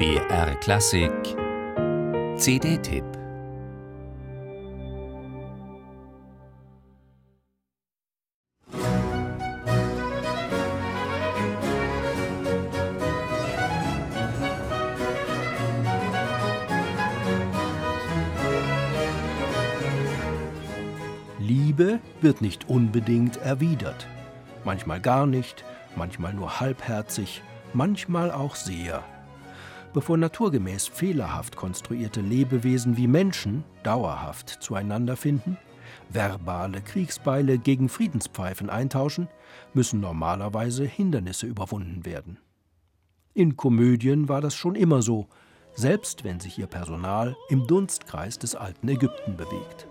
BR Klassik CD-Tipp Liebe wird nicht unbedingt erwidert. Manchmal gar nicht, manchmal nur halbherzig, manchmal auch sehr. Bevor naturgemäß fehlerhaft konstruierte Lebewesen wie Menschen dauerhaft zueinander finden, verbale Kriegsbeile gegen Friedenspfeifen eintauschen, müssen normalerweise Hindernisse überwunden werden. In Komödien war das schon immer so, selbst wenn sich ihr Personal im Dunstkreis des alten Ägypten bewegt.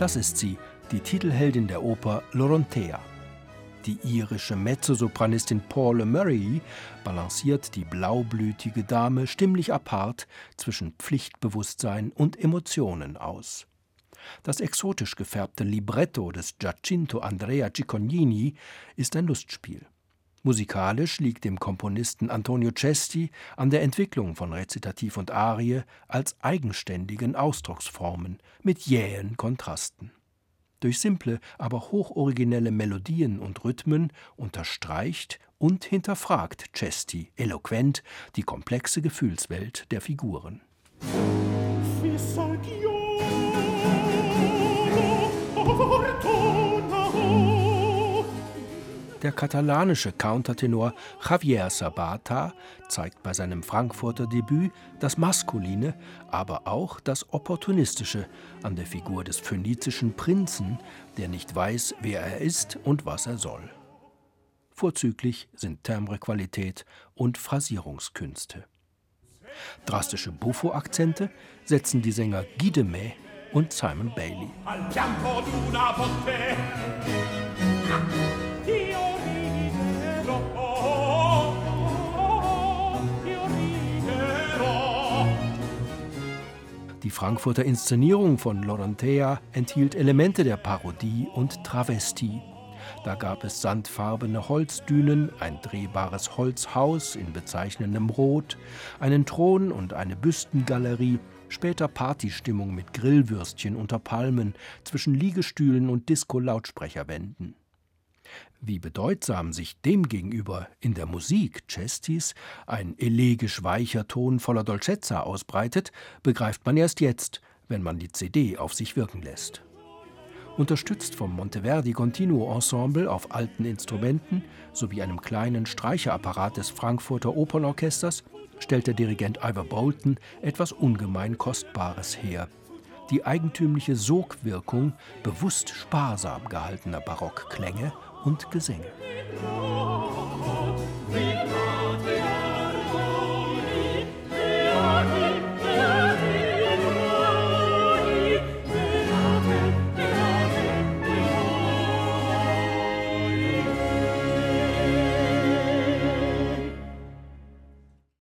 Das ist sie, die Titelheldin der Oper Lorontea. Die irische Mezzosopranistin Paula Murray balanciert die blaublütige Dame stimmlich apart zwischen Pflichtbewusstsein und Emotionen aus. Das exotisch gefärbte Libretto des Giacinto Andrea Ciccognini ist ein Lustspiel. Musikalisch liegt dem Komponisten Antonio Cesti an der Entwicklung von Rezitativ und Arie als eigenständigen Ausdrucksformen mit jähen Kontrasten. Durch simple, aber hochoriginelle Melodien und Rhythmen unterstreicht und hinterfragt Cesti eloquent die komplexe Gefühlswelt der Figuren. Der katalanische Countertenor Javier Sabata zeigt bei seinem Frankfurter Debüt das Maskuline, aber auch das Opportunistische an der Figur des phönizischen Prinzen, der nicht weiß, wer er ist und was er soll. Vorzüglich sind Timbrequalität und Phrasierungskünste. Drastische Buffo-Akzente setzen die Sänger Guy de May und Simon Bailey. Die Frankfurter Inszenierung von Lorantea enthielt Elemente der Parodie und Travestie. Da gab es sandfarbene Holzdünen, ein drehbares Holzhaus in bezeichnendem Rot, einen Thron und eine Büstengalerie, später Partystimmung mit Grillwürstchen unter Palmen zwischen Liegestühlen und Disco-Lautsprecherwänden. Wie bedeutsam sich demgegenüber in der Musik Cestis ein elegisch weicher Ton voller Dolcezza ausbreitet, begreift man erst jetzt, wenn man die CD auf sich wirken lässt. Unterstützt vom Monteverdi Continuo Ensemble auf alten Instrumenten sowie einem kleinen Streicherapparat des Frankfurter Opernorchesters stellt der Dirigent Ivor Bolton etwas ungemein Kostbares her. Die eigentümliche Sogwirkung bewusst sparsam gehaltener Barockklänge und Gesänge.